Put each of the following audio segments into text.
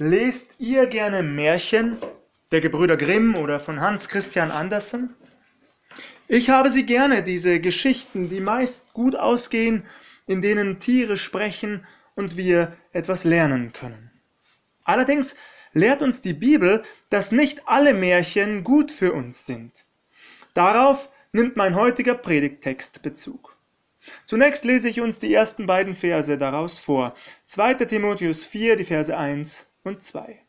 Lest ihr gerne Märchen der Gebrüder Grimm oder von Hans Christian Andersen? Ich habe sie gerne, diese Geschichten, die meist gut ausgehen, in denen Tiere sprechen und wir etwas lernen können. Allerdings lehrt uns die Bibel, dass nicht alle Märchen gut für uns sind. Darauf nimmt mein heutiger Predigttext Bezug. Zunächst lese ich uns die ersten beiden Verse daraus vor. 2. Timotheus 4, die Verse 1 und 2.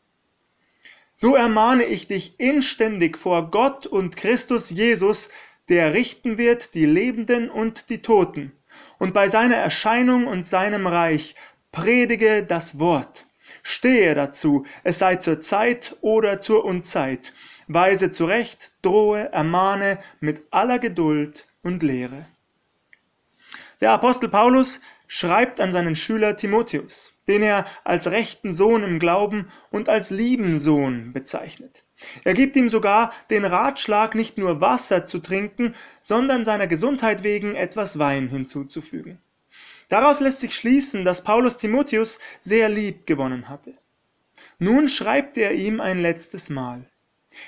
So ermahne ich dich inständig vor Gott und Christus Jesus, der richten wird die Lebenden und die Toten. Und bei seiner Erscheinung und seinem Reich predige das Wort. Stehe dazu, es sei zur Zeit oder zur Unzeit. Weise zurecht, drohe, ermahne mit aller Geduld und Lehre. Der Apostel Paulus schreibt an seinen Schüler Timotheus, den er als rechten Sohn im Glauben und als lieben Sohn bezeichnet. Er gibt ihm sogar den Ratschlag, nicht nur Wasser zu trinken, sondern seiner Gesundheit wegen etwas Wein hinzuzufügen. Daraus lässt sich schließen, dass Paulus Timotheus sehr lieb gewonnen hatte. Nun schreibt er ihm ein letztes Mal.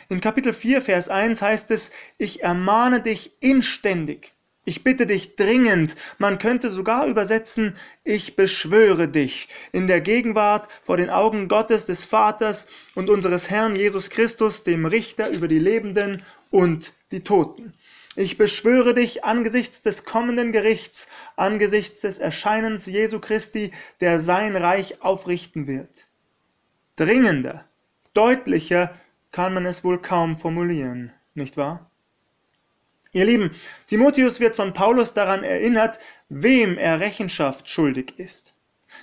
In Kapitel 4, Vers 1 heißt es, ich ermahne dich inständig. Ich bitte dich dringend, man könnte sogar übersetzen, ich beschwöre dich in der Gegenwart vor den Augen Gottes des Vaters und unseres Herrn Jesus Christus, dem Richter über die Lebenden und die Toten. Ich beschwöre dich angesichts des kommenden Gerichts, angesichts des Erscheinens Jesu Christi, der sein Reich aufrichten wird. Dringender, deutlicher kann man es wohl kaum formulieren, nicht wahr? Ihr Lieben, Timotheus wird von Paulus daran erinnert, wem er Rechenschaft schuldig ist.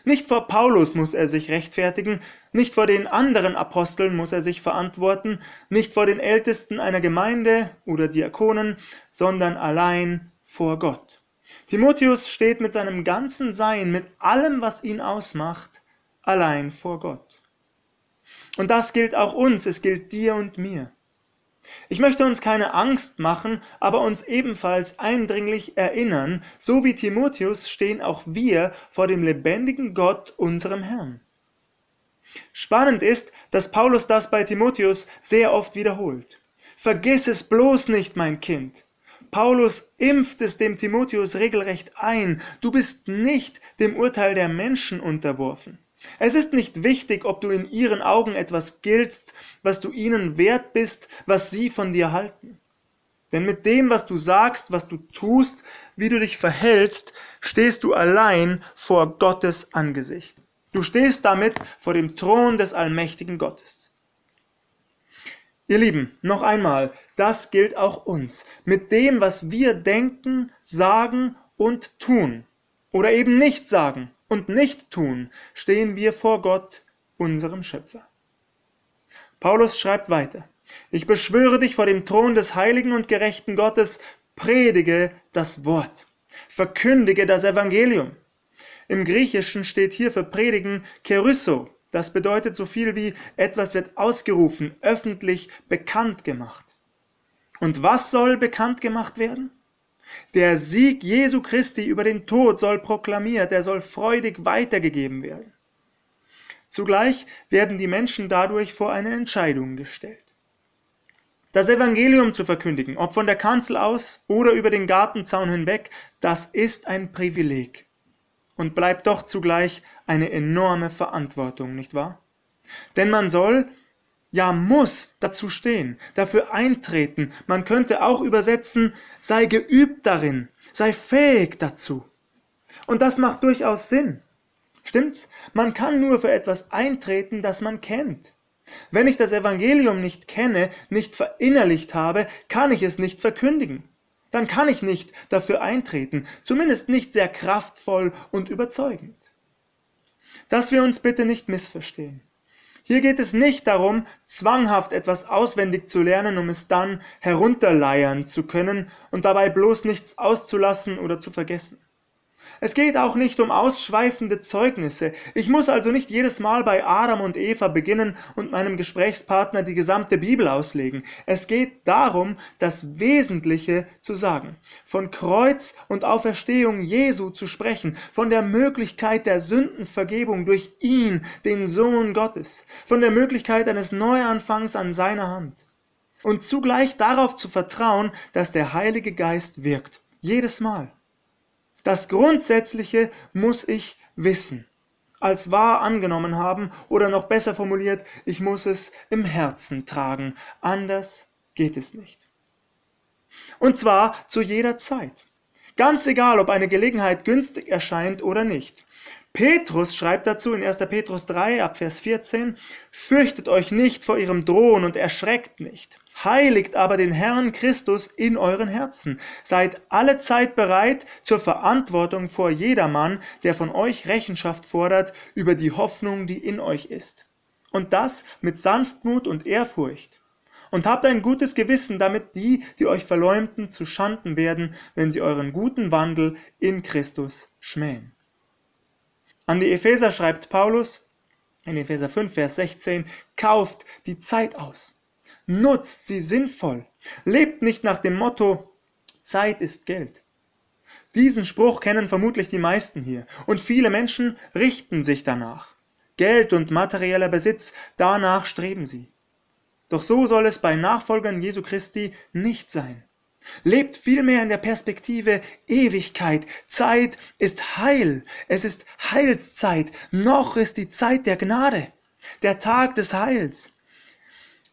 Nicht vor Paulus muss er sich rechtfertigen, nicht vor den anderen Aposteln muss er sich verantworten, nicht vor den Ältesten einer Gemeinde oder Diakonen, sondern allein vor Gott. Timotheus steht mit seinem ganzen Sein, mit allem, was ihn ausmacht, allein vor Gott. Und das gilt auch uns, es gilt dir und mir. Ich möchte uns keine Angst machen, aber uns ebenfalls eindringlich erinnern, so wie Timotheus stehen auch wir vor dem lebendigen Gott, unserem Herrn. Spannend ist, dass Paulus das bei Timotheus sehr oft wiederholt. Vergiss es bloß nicht, mein Kind. Paulus impft es dem Timotheus regelrecht ein. Du bist nicht dem Urteil der Menschen unterworfen. Es ist nicht wichtig, ob du in ihren Augen etwas giltst, was du ihnen wert bist, was sie von dir halten. Denn mit dem, was du sagst, was du tust, wie du dich verhältst, stehst du allein vor Gottes Angesicht. Du stehst damit vor dem Thron des allmächtigen Gottes. Ihr Lieben, noch einmal, das gilt auch uns. Mit dem, was wir denken, sagen und tun oder eben nicht sagen und nicht tun, stehen wir vor Gott, unserem Schöpfer. Paulus schreibt weiter. Ich beschwöre dich vor dem Thron des heiligen und gerechten Gottes, predige das Wort, verkündige das Evangelium. Im Griechischen steht hier für predigen Kerysso. Das bedeutet so viel wie etwas wird ausgerufen, öffentlich bekannt gemacht. Und was soll bekannt gemacht werden? Der Sieg Jesu Christi über den Tod soll proklamiert, er soll freudig weitergegeben werden. Zugleich werden die Menschen dadurch vor eine Entscheidung gestellt. Das Evangelium zu verkündigen, ob von der Kanzel aus oder über den Gartenzaun hinweg, das ist ein Privileg und bleibt doch zugleich eine enorme Verantwortung, nicht wahr? Denn man soll ja muss dazu stehen, dafür eintreten. Man könnte auch übersetzen, sei geübt darin, sei fähig dazu. Und das macht durchaus Sinn. Stimmt's? Man kann nur für etwas eintreten, das man kennt. Wenn ich das Evangelium nicht kenne, nicht verinnerlicht habe, kann ich es nicht verkündigen. Dann kann ich nicht dafür eintreten, zumindest nicht sehr kraftvoll und überzeugend. Dass wir uns bitte nicht missverstehen. Hier geht es nicht darum, zwanghaft etwas auswendig zu lernen, um es dann herunterleiern zu können und dabei bloß nichts auszulassen oder zu vergessen. Es geht auch nicht um ausschweifende Zeugnisse. Ich muss also nicht jedes Mal bei Adam und Eva beginnen und meinem Gesprächspartner die gesamte Bibel auslegen. Es geht darum, das Wesentliche zu sagen. Von Kreuz und Auferstehung Jesu zu sprechen. Von der Möglichkeit der Sündenvergebung durch ihn, den Sohn Gottes. Von der Möglichkeit eines Neuanfangs an seiner Hand. Und zugleich darauf zu vertrauen, dass der Heilige Geist wirkt. Jedes Mal. Das Grundsätzliche muss ich wissen, als wahr angenommen haben oder noch besser formuliert, ich muss es im Herzen tragen, anders geht es nicht. Und zwar zu jeder Zeit. Ganz egal, ob eine Gelegenheit günstig erscheint oder nicht. Petrus schreibt dazu in 1. Petrus 3 ab Vers 14, Fürchtet euch nicht vor ihrem Drohen und erschreckt nicht. Heiligt aber den Herrn Christus in euren Herzen. Seid alle Zeit bereit zur Verantwortung vor jedermann, der von euch Rechenschaft fordert über die Hoffnung, die in euch ist. Und das mit Sanftmut und Ehrfurcht. Und habt ein gutes Gewissen, damit die, die euch verleumden, zu Schanden werden, wenn sie euren guten Wandel in Christus schmähen. An die Epheser schreibt Paulus in Epheser 5, Vers 16, kauft die Zeit aus. Nutzt sie sinnvoll. Lebt nicht nach dem Motto, Zeit ist Geld. Diesen Spruch kennen vermutlich die meisten hier und viele Menschen richten sich danach. Geld und materieller Besitz, danach streben sie. Doch so soll es bei Nachfolgern Jesu Christi nicht sein. Lebt vielmehr in der Perspektive Ewigkeit. Zeit ist Heil. Es ist Heilszeit. Noch ist die Zeit der Gnade. Der Tag des Heils.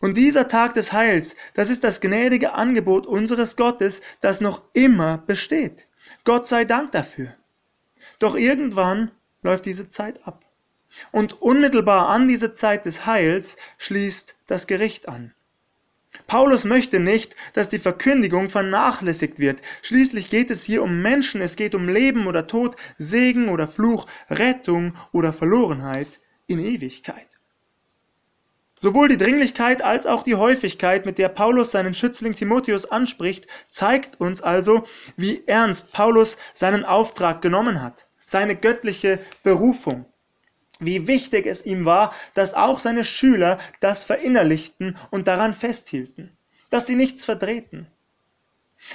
Und dieser Tag des Heils, das ist das gnädige Angebot unseres Gottes, das noch immer besteht. Gott sei Dank dafür. Doch irgendwann läuft diese Zeit ab. Und unmittelbar an diese Zeit des Heils schließt das Gericht an. Paulus möchte nicht, dass die Verkündigung vernachlässigt wird. Schließlich geht es hier um Menschen, es geht um Leben oder Tod, Segen oder Fluch, Rettung oder Verlorenheit in Ewigkeit. Sowohl die Dringlichkeit als auch die Häufigkeit, mit der Paulus seinen Schützling Timotheus anspricht, zeigt uns also, wie ernst Paulus seinen Auftrag genommen hat, seine göttliche Berufung wie wichtig es ihm war, dass auch seine Schüler das verinnerlichten und daran festhielten, dass sie nichts verdrehten.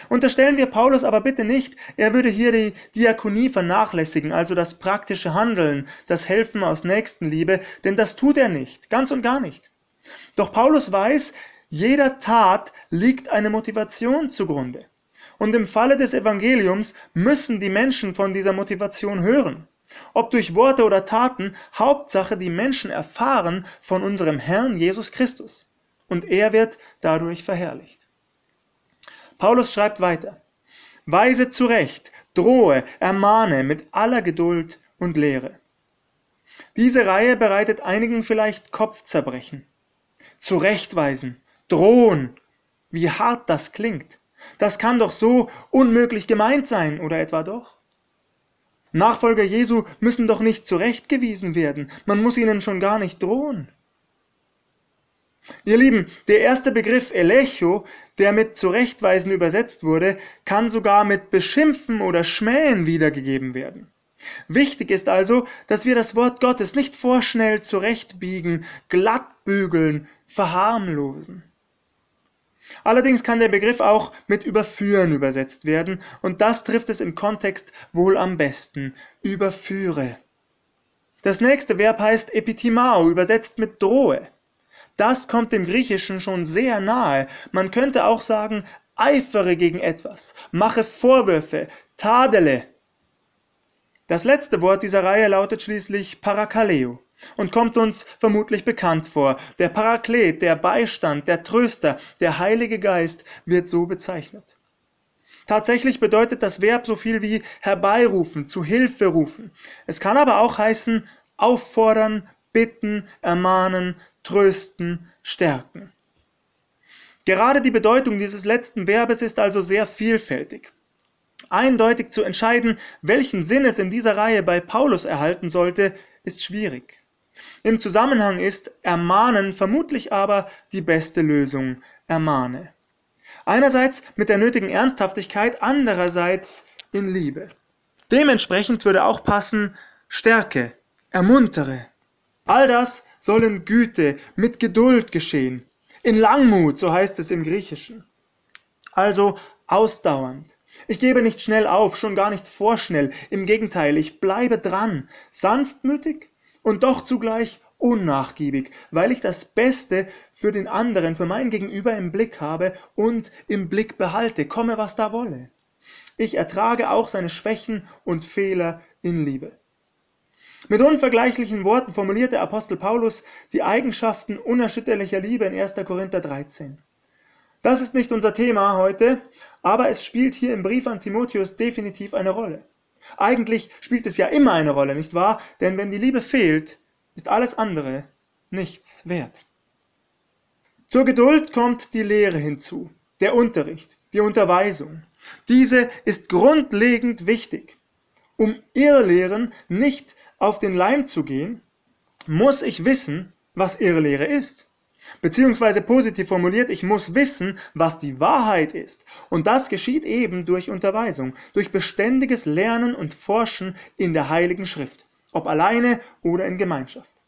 Unterstellen wir Paulus aber bitte nicht, er würde hier die Diakonie vernachlässigen, also das praktische Handeln, das Helfen aus Nächstenliebe, denn das tut er nicht, ganz und gar nicht. Doch Paulus weiß, jeder Tat liegt eine Motivation zugrunde. Und im Falle des Evangeliums müssen die Menschen von dieser Motivation hören. Ob durch Worte oder Taten, Hauptsache die Menschen erfahren von unserem Herrn Jesus Christus. Und er wird dadurch verherrlicht. Paulus schreibt weiter. Weise zurecht, drohe, ermahne mit aller Geduld und Lehre. Diese Reihe bereitet einigen vielleicht Kopfzerbrechen. Zurechtweisen, drohen, wie hart das klingt. Das kann doch so unmöglich gemeint sein, oder etwa doch? Nachfolger Jesu müssen doch nicht zurechtgewiesen werden, man muss ihnen schon gar nicht drohen. Ihr Lieben, der erste Begriff Elecho, der mit zurechtweisen übersetzt wurde, kann sogar mit beschimpfen oder schmähen wiedergegeben werden. Wichtig ist also, dass wir das Wort Gottes nicht vorschnell zurechtbiegen, glattbügeln, verharmlosen. Allerdings kann der Begriff auch mit überführen übersetzt werden, und das trifft es im Kontext wohl am besten. Überführe. Das nächste Verb heißt epitimao, übersetzt mit drohe. Das kommt dem Griechischen schon sehr nahe. Man könnte auch sagen, eifere gegen etwas, mache Vorwürfe, tadele. Das letzte Wort dieser Reihe lautet schließlich parakaleo und kommt uns vermutlich bekannt vor. Der Paraklet, der Beistand, der Tröster, der Heilige Geist wird so bezeichnet. Tatsächlich bedeutet das Verb so viel wie herbeirufen, zu Hilfe rufen. Es kann aber auch heißen auffordern, bitten, ermahnen, trösten, stärken. Gerade die Bedeutung dieses letzten Verbes ist also sehr vielfältig. Eindeutig zu entscheiden, welchen Sinn es in dieser Reihe bei Paulus erhalten sollte, ist schwierig. Im Zusammenhang ist ermahnen vermutlich aber die beste Lösung. Ermahne. Einerseits mit der nötigen Ernsthaftigkeit, andererseits in Liebe. Dementsprechend würde auch passen, stärke, ermuntere. All das soll in Güte, mit Geduld geschehen. In Langmut, so heißt es im Griechischen. Also ausdauernd. Ich gebe nicht schnell auf, schon gar nicht vorschnell. Im Gegenteil, ich bleibe dran, sanftmütig und doch zugleich unnachgiebig, weil ich das Beste für den anderen, für mein Gegenüber im Blick habe und im Blick behalte, komme was da wolle. Ich ertrage auch seine Schwächen und Fehler in Liebe. Mit unvergleichlichen Worten formuliert der Apostel Paulus die Eigenschaften unerschütterlicher Liebe in 1. Korinther 13. Das ist nicht unser Thema heute, aber es spielt hier im Brief an Timotheus definitiv eine Rolle. Eigentlich spielt es ja immer eine Rolle, nicht wahr? Denn wenn die Liebe fehlt, ist alles andere nichts wert. Zur Geduld kommt die Lehre hinzu, der Unterricht, die Unterweisung. Diese ist grundlegend wichtig. Um Irrlehren nicht auf den Leim zu gehen, muss ich wissen, was Irrlehre ist. Beziehungsweise positiv formuliert, ich muss wissen, was die Wahrheit ist. Und das geschieht eben durch Unterweisung, durch beständiges Lernen und Forschen in der Heiligen Schrift, ob alleine oder in Gemeinschaft.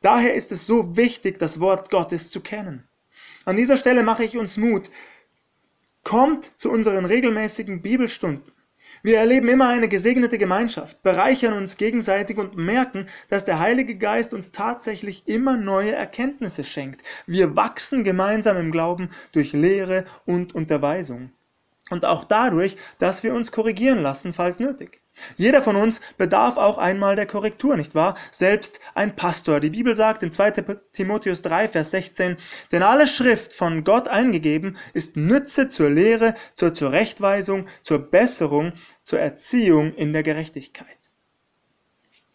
Daher ist es so wichtig, das Wort Gottes zu kennen. An dieser Stelle mache ich uns Mut. Kommt zu unseren regelmäßigen Bibelstunden. Wir erleben immer eine gesegnete Gemeinschaft, bereichern uns gegenseitig und merken, dass der Heilige Geist uns tatsächlich immer neue Erkenntnisse schenkt. Wir wachsen gemeinsam im Glauben durch Lehre und Unterweisung. Und auch dadurch, dass wir uns korrigieren lassen, falls nötig. Jeder von uns bedarf auch einmal der Korrektur, nicht wahr? Selbst ein Pastor. Die Bibel sagt in 2 Timotheus 3, Vers 16, denn alle Schrift von Gott eingegeben ist Nütze zur Lehre, zur Zurechtweisung, zur Besserung, zur Erziehung in der Gerechtigkeit.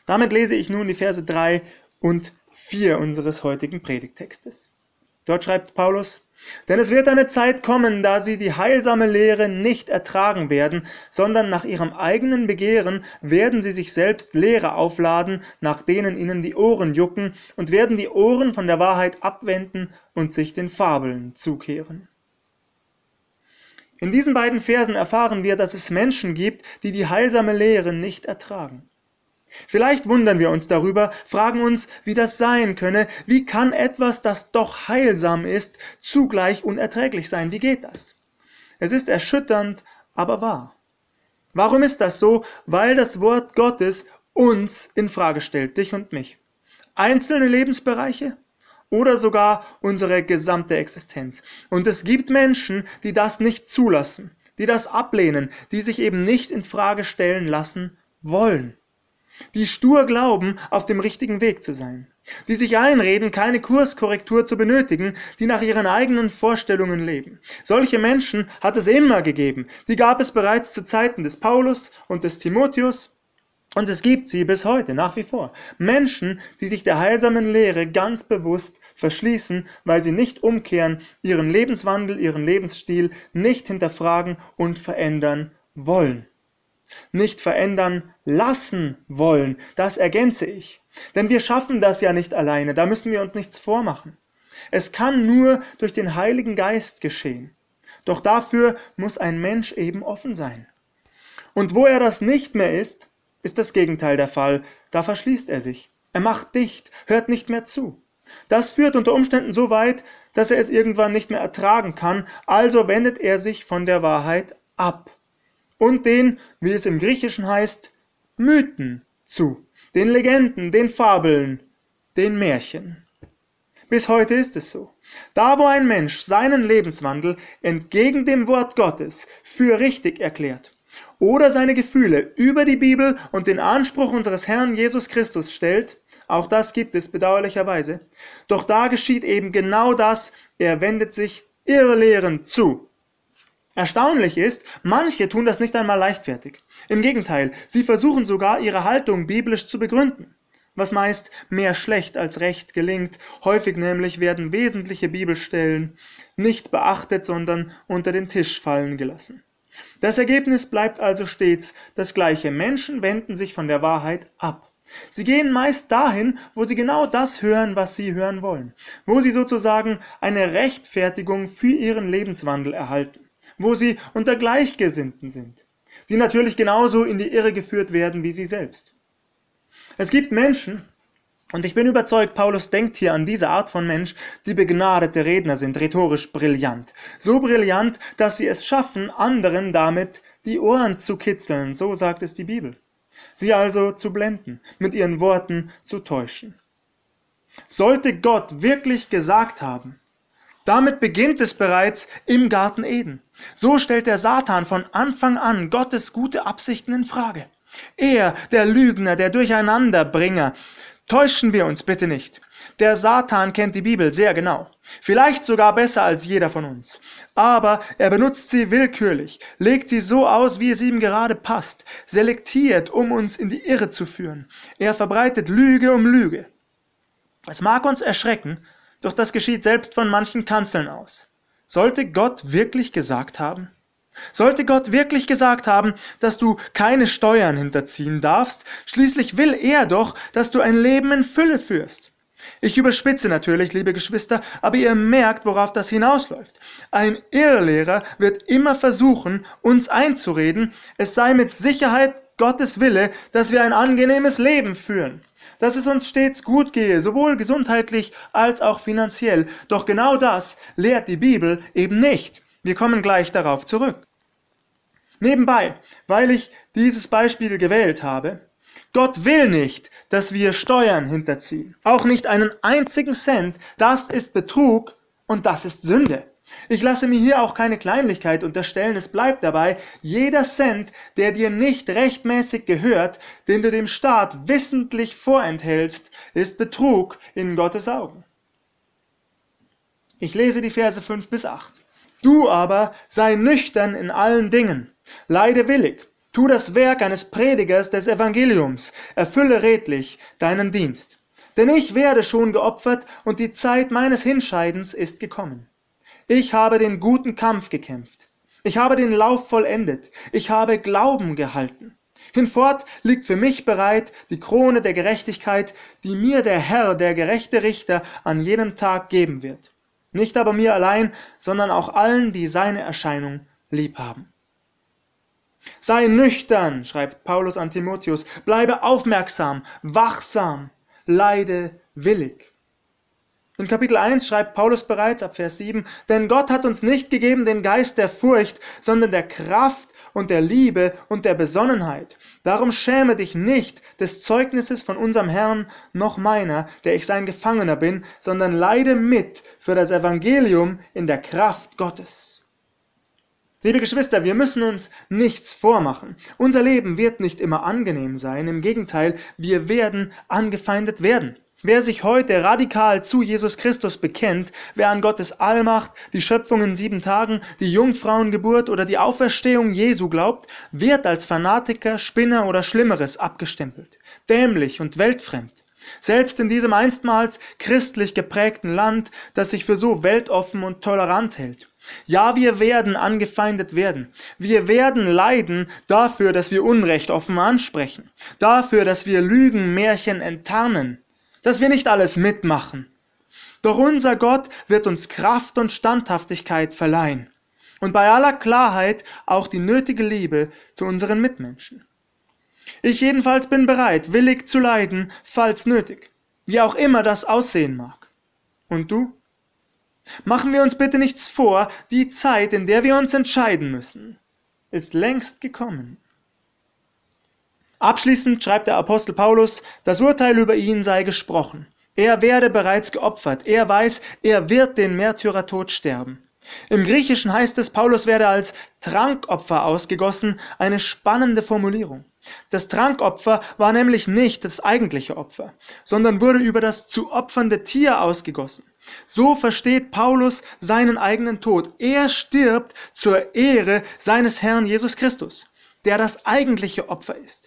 Damit lese ich nun die Verse 3 und 4 unseres heutigen Predigtextes. Dort schreibt Paulus, denn es wird eine Zeit kommen, da sie die heilsame Lehre nicht ertragen werden, sondern nach ihrem eigenen Begehren werden sie sich selbst Lehre aufladen, nach denen ihnen die Ohren jucken, und werden die Ohren von der Wahrheit abwenden und sich den Fabeln zukehren. In diesen beiden Versen erfahren wir, dass es Menschen gibt, die die heilsame Lehre nicht ertragen. Vielleicht wundern wir uns darüber, fragen uns, wie das sein könne, wie kann etwas, das doch heilsam ist, zugleich unerträglich sein, wie geht das? Es ist erschütternd, aber wahr. Warum ist das so? Weil das Wort Gottes uns in Frage stellt, dich und mich. Einzelne Lebensbereiche oder sogar unsere gesamte Existenz. Und es gibt Menschen, die das nicht zulassen, die das ablehnen, die sich eben nicht in Frage stellen lassen wollen die stur glauben, auf dem richtigen Weg zu sein, die sich einreden, keine Kurskorrektur zu benötigen, die nach ihren eigenen Vorstellungen leben. Solche Menschen hat es immer gegeben, die gab es bereits zu Zeiten des Paulus und des Timotheus, und es gibt sie bis heute, nach wie vor. Menschen, die sich der heilsamen Lehre ganz bewusst verschließen, weil sie nicht umkehren, ihren Lebenswandel, ihren Lebensstil nicht hinterfragen und verändern wollen nicht verändern lassen wollen. Das ergänze ich. Denn wir schaffen das ja nicht alleine, da müssen wir uns nichts vormachen. Es kann nur durch den Heiligen Geist geschehen. Doch dafür muss ein Mensch eben offen sein. Und wo er das nicht mehr ist, ist das Gegenteil der Fall. Da verschließt er sich. Er macht dicht, hört nicht mehr zu. Das führt unter Umständen so weit, dass er es irgendwann nicht mehr ertragen kann, also wendet er sich von der Wahrheit ab und den, wie es im Griechischen heißt, Mythen zu, den Legenden, den Fabeln, den Märchen. Bis heute ist es so. Da, wo ein Mensch seinen Lebenswandel entgegen dem Wort Gottes für richtig erklärt oder seine Gefühle über die Bibel und den Anspruch unseres Herrn Jesus Christus stellt, auch das gibt es bedauerlicherweise, doch da geschieht eben genau das, er wendet sich irrlehrend zu Erstaunlich ist, manche tun das nicht einmal leichtfertig. Im Gegenteil, sie versuchen sogar ihre Haltung biblisch zu begründen, was meist mehr schlecht als recht gelingt. Häufig nämlich werden wesentliche Bibelstellen nicht beachtet, sondern unter den Tisch fallen gelassen. Das Ergebnis bleibt also stets das gleiche. Menschen wenden sich von der Wahrheit ab. Sie gehen meist dahin, wo sie genau das hören, was sie hören wollen, wo sie sozusagen eine Rechtfertigung für ihren Lebenswandel erhalten wo sie unter Gleichgesinnten sind. die natürlich genauso in die Irre geführt werden wie sie selbst. Es gibt Menschen, und ich bin überzeugt, Paulus denkt hier an diese Art von Mensch, die begnadete Redner sind, rhetorisch brillant. So brillant, dass sie es schaffen, anderen damit die Ohren zu kitzeln, so sagt es die Bibel. Sie also zu blenden, mit ihren Worten zu täuschen. Sollte Gott wirklich gesagt haben, damit beginnt es bereits im Garten Eden. So stellt der Satan von Anfang an Gottes gute Absichten in Frage. Er, der Lügner, der Durcheinanderbringer, Täuschen wir uns bitte nicht. Der Satan kennt die Bibel sehr genau, vielleicht sogar besser als jeder von uns. Aber er benutzt sie willkürlich, legt sie so aus, wie es ihm gerade passt, selektiert, um uns in die Irre zu führen. Er verbreitet Lüge um Lüge. Es mag uns erschrecken, doch das geschieht selbst von manchen Kanzeln aus. Sollte Gott wirklich gesagt haben? Sollte Gott wirklich gesagt haben, dass du keine Steuern hinterziehen darfst, schließlich will er doch, dass du ein Leben in Fülle führst. Ich überspitze natürlich, liebe Geschwister, aber ihr merkt, worauf das hinausläuft. Ein Irrlehrer wird immer versuchen, uns einzureden, es sei mit Sicherheit Gottes Wille, dass wir ein angenehmes Leben führen, dass es uns stets gut gehe, sowohl gesundheitlich als auch finanziell. Doch genau das lehrt die Bibel eben nicht. Wir kommen gleich darauf zurück. Nebenbei, weil ich dieses Beispiel gewählt habe, Gott will nicht, dass wir Steuern hinterziehen. Auch nicht einen einzigen Cent. Das ist Betrug und das ist Sünde. Ich lasse mir hier auch keine Kleinlichkeit unterstellen, es bleibt dabei, jeder Cent, der dir nicht rechtmäßig gehört, den du dem Staat wissentlich vorenthältst, ist Betrug in Gottes Augen. Ich lese die Verse 5 bis 8. Du aber sei nüchtern in allen Dingen, leide willig, tu das Werk eines Predigers des Evangeliums, erfülle redlich deinen Dienst. Denn ich werde schon geopfert und die Zeit meines Hinscheidens ist gekommen. Ich habe den guten Kampf gekämpft. Ich habe den Lauf vollendet. Ich habe Glauben gehalten. Hinfort liegt für mich bereit die Krone der Gerechtigkeit, die mir der Herr, der gerechte Richter, an jenem Tag geben wird. Nicht aber mir allein, sondern auch allen, die seine Erscheinung lieb haben. Sei nüchtern, schreibt Paulus an Timotheus, bleibe aufmerksam, wachsam, leide willig. In Kapitel 1 schreibt Paulus bereits ab Vers 7, denn Gott hat uns nicht gegeben den Geist der Furcht, sondern der Kraft und der Liebe und der Besonnenheit. Darum schäme dich nicht des Zeugnisses von unserem Herrn noch meiner, der ich sein Gefangener bin, sondern leide mit für das Evangelium in der Kraft Gottes. Liebe Geschwister, wir müssen uns nichts vormachen. Unser Leben wird nicht immer angenehm sein, im Gegenteil, wir werden angefeindet werden. Wer sich heute radikal zu Jesus Christus bekennt, wer an Gottes Allmacht, die Schöpfung in sieben Tagen, die Jungfrauengeburt oder die Auferstehung Jesu glaubt, wird als Fanatiker, Spinner oder Schlimmeres abgestempelt, dämlich und weltfremd. Selbst in diesem einstmals christlich geprägten Land, das sich für so weltoffen und tolerant hält. Ja, wir werden angefeindet werden. Wir werden leiden dafür, dass wir Unrecht offen ansprechen, dafür, dass wir Lügen, Märchen enttarnen, dass wir nicht alles mitmachen. Doch unser Gott wird uns Kraft und Standhaftigkeit verleihen und bei aller Klarheit auch die nötige Liebe zu unseren Mitmenschen. Ich jedenfalls bin bereit, willig zu leiden, falls nötig, wie auch immer das aussehen mag. Und du? Machen wir uns bitte nichts vor, die Zeit, in der wir uns entscheiden müssen, ist längst gekommen. Abschließend schreibt der Apostel Paulus, das Urteil über ihn sei gesprochen. Er werde bereits geopfert. Er weiß, er wird den Märtyrertod sterben. Im Griechischen heißt es, Paulus werde als Trankopfer ausgegossen, eine spannende Formulierung. Das Trankopfer war nämlich nicht das eigentliche Opfer, sondern wurde über das zu opfernde Tier ausgegossen. So versteht Paulus seinen eigenen Tod. Er stirbt zur Ehre seines Herrn Jesus Christus, der das eigentliche Opfer ist.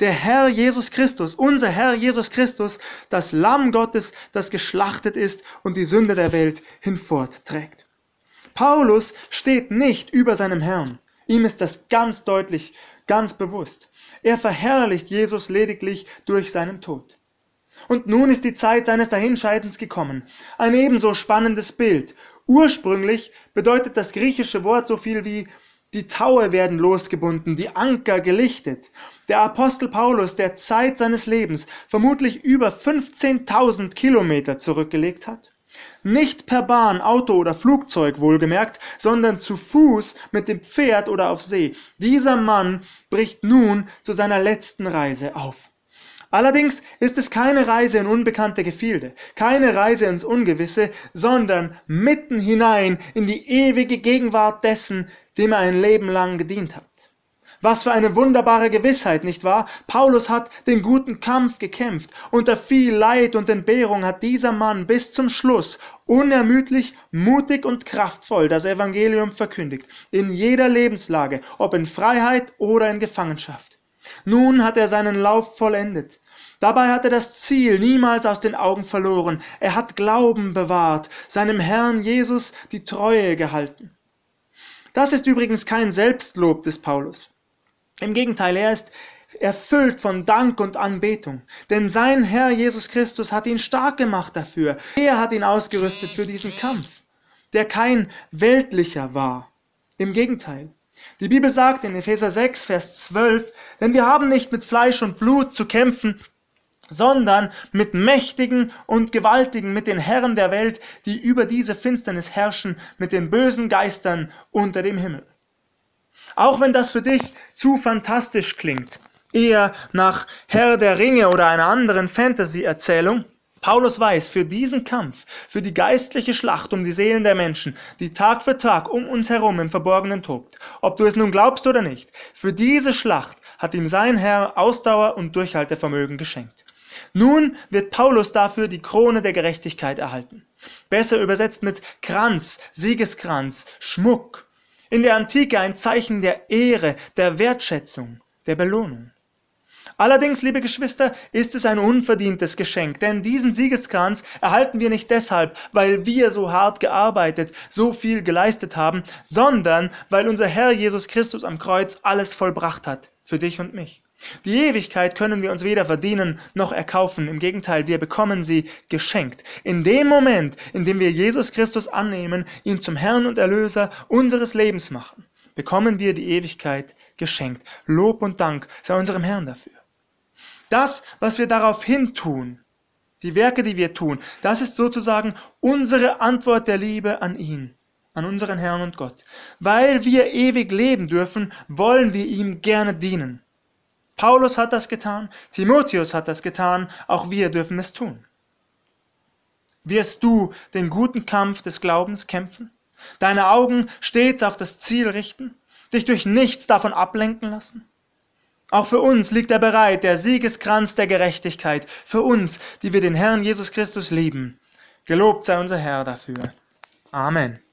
Der Herr Jesus Christus, unser Herr Jesus Christus, das Lamm Gottes, das geschlachtet ist und die Sünde der Welt hinfortträgt. Paulus steht nicht über seinem Herrn. Ihm ist das ganz deutlich, ganz bewusst. Er verherrlicht Jesus lediglich durch seinen Tod. Und nun ist die Zeit seines Dahinscheidens gekommen. Ein ebenso spannendes Bild. Ursprünglich bedeutet das griechische Wort so viel wie Die Taue werden losgebunden, die Anker gelichtet. Der Apostel Paulus, der Zeit seines Lebens vermutlich über 15.000 Kilometer zurückgelegt hat, nicht per Bahn, Auto oder Flugzeug wohlgemerkt, sondern zu Fuß mit dem Pferd oder auf See. Dieser Mann bricht nun zu seiner letzten Reise auf. Allerdings ist es keine Reise in unbekannte Gefilde, keine Reise ins Ungewisse, sondern mitten hinein in die ewige Gegenwart dessen, dem er ein Leben lang gedient hat. Was für eine wunderbare Gewissheit, nicht wahr? Paulus hat den guten Kampf gekämpft. Unter viel Leid und Entbehrung hat dieser Mann bis zum Schluss unermüdlich, mutig und kraftvoll das Evangelium verkündigt. In jeder Lebenslage, ob in Freiheit oder in Gefangenschaft. Nun hat er seinen Lauf vollendet. Dabei hat er das Ziel niemals aus den Augen verloren. Er hat Glauben bewahrt, seinem Herrn Jesus die Treue gehalten. Das ist übrigens kein Selbstlob des Paulus. Im Gegenteil, er ist erfüllt von Dank und Anbetung. Denn sein Herr Jesus Christus hat ihn stark gemacht dafür. Er hat ihn ausgerüstet für diesen Kampf, der kein weltlicher war. Im Gegenteil. Die Bibel sagt in Epheser 6, Vers 12, denn wir haben nicht mit Fleisch und Blut zu kämpfen, sondern mit Mächtigen und Gewaltigen, mit den Herren der Welt, die über diese Finsternis herrschen, mit den bösen Geistern unter dem Himmel. Auch wenn das für dich zu fantastisch klingt, eher nach Herr der Ringe oder einer anderen Fantasy-Erzählung, Paulus weiß, für diesen Kampf, für die geistliche Schlacht um die Seelen der Menschen, die Tag für Tag um uns herum im Verborgenen tobt, ob du es nun glaubst oder nicht, für diese Schlacht hat ihm sein Herr Ausdauer und Durchhaltevermögen geschenkt. Nun wird Paulus dafür die Krone der Gerechtigkeit erhalten. Besser übersetzt mit Kranz, Siegeskranz, Schmuck. In der Antike ein Zeichen der Ehre, der Wertschätzung, der Belohnung. Allerdings, liebe Geschwister, ist es ein unverdientes Geschenk, denn diesen Siegeskranz erhalten wir nicht deshalb, weil wir so hart gearbeitet, so viel geleistet haben, sondern weil unser Herr Jesus Christus am Kreuz alles vollbracht hat, für dich und mich. Die Ewigkeit können wir uns weder verdienen noch erkaufen. Im Gegenteil, wir bekommen sie geschenkt. In dem Moment, in dem wir Jesus Christus annehmen, ihn zum Herrn und Erlöser unseres Lebens machen, bekommen wir die Ewigkeit geschenkt. Lob und Dank sei unserem Herrn dafür. Das, was wir daraufhin tun, die Werke, die wir tun, das ist sozusagen unsere Antwort der Liebe an ihn, an unseren Herrn und Gott. Weil wir ewig leben dürfen, wollen wir ihm gerne dienen. Paulus hat das getan, Timotheus hat das getan, auch wir dürfen es tun. Wirst du den guten Kampf des Glaubens kämpfen? Deine Augen stets auf das Ziel richten? Dich durch nichts davon ablenken lassen? Auch für uns liegt er bereit, der Siegeskranz der Gerechtigkeit, für uns, die wir den Herrn Jesus Christus lieben. Gelobt sei unser Herr dafür. Amen.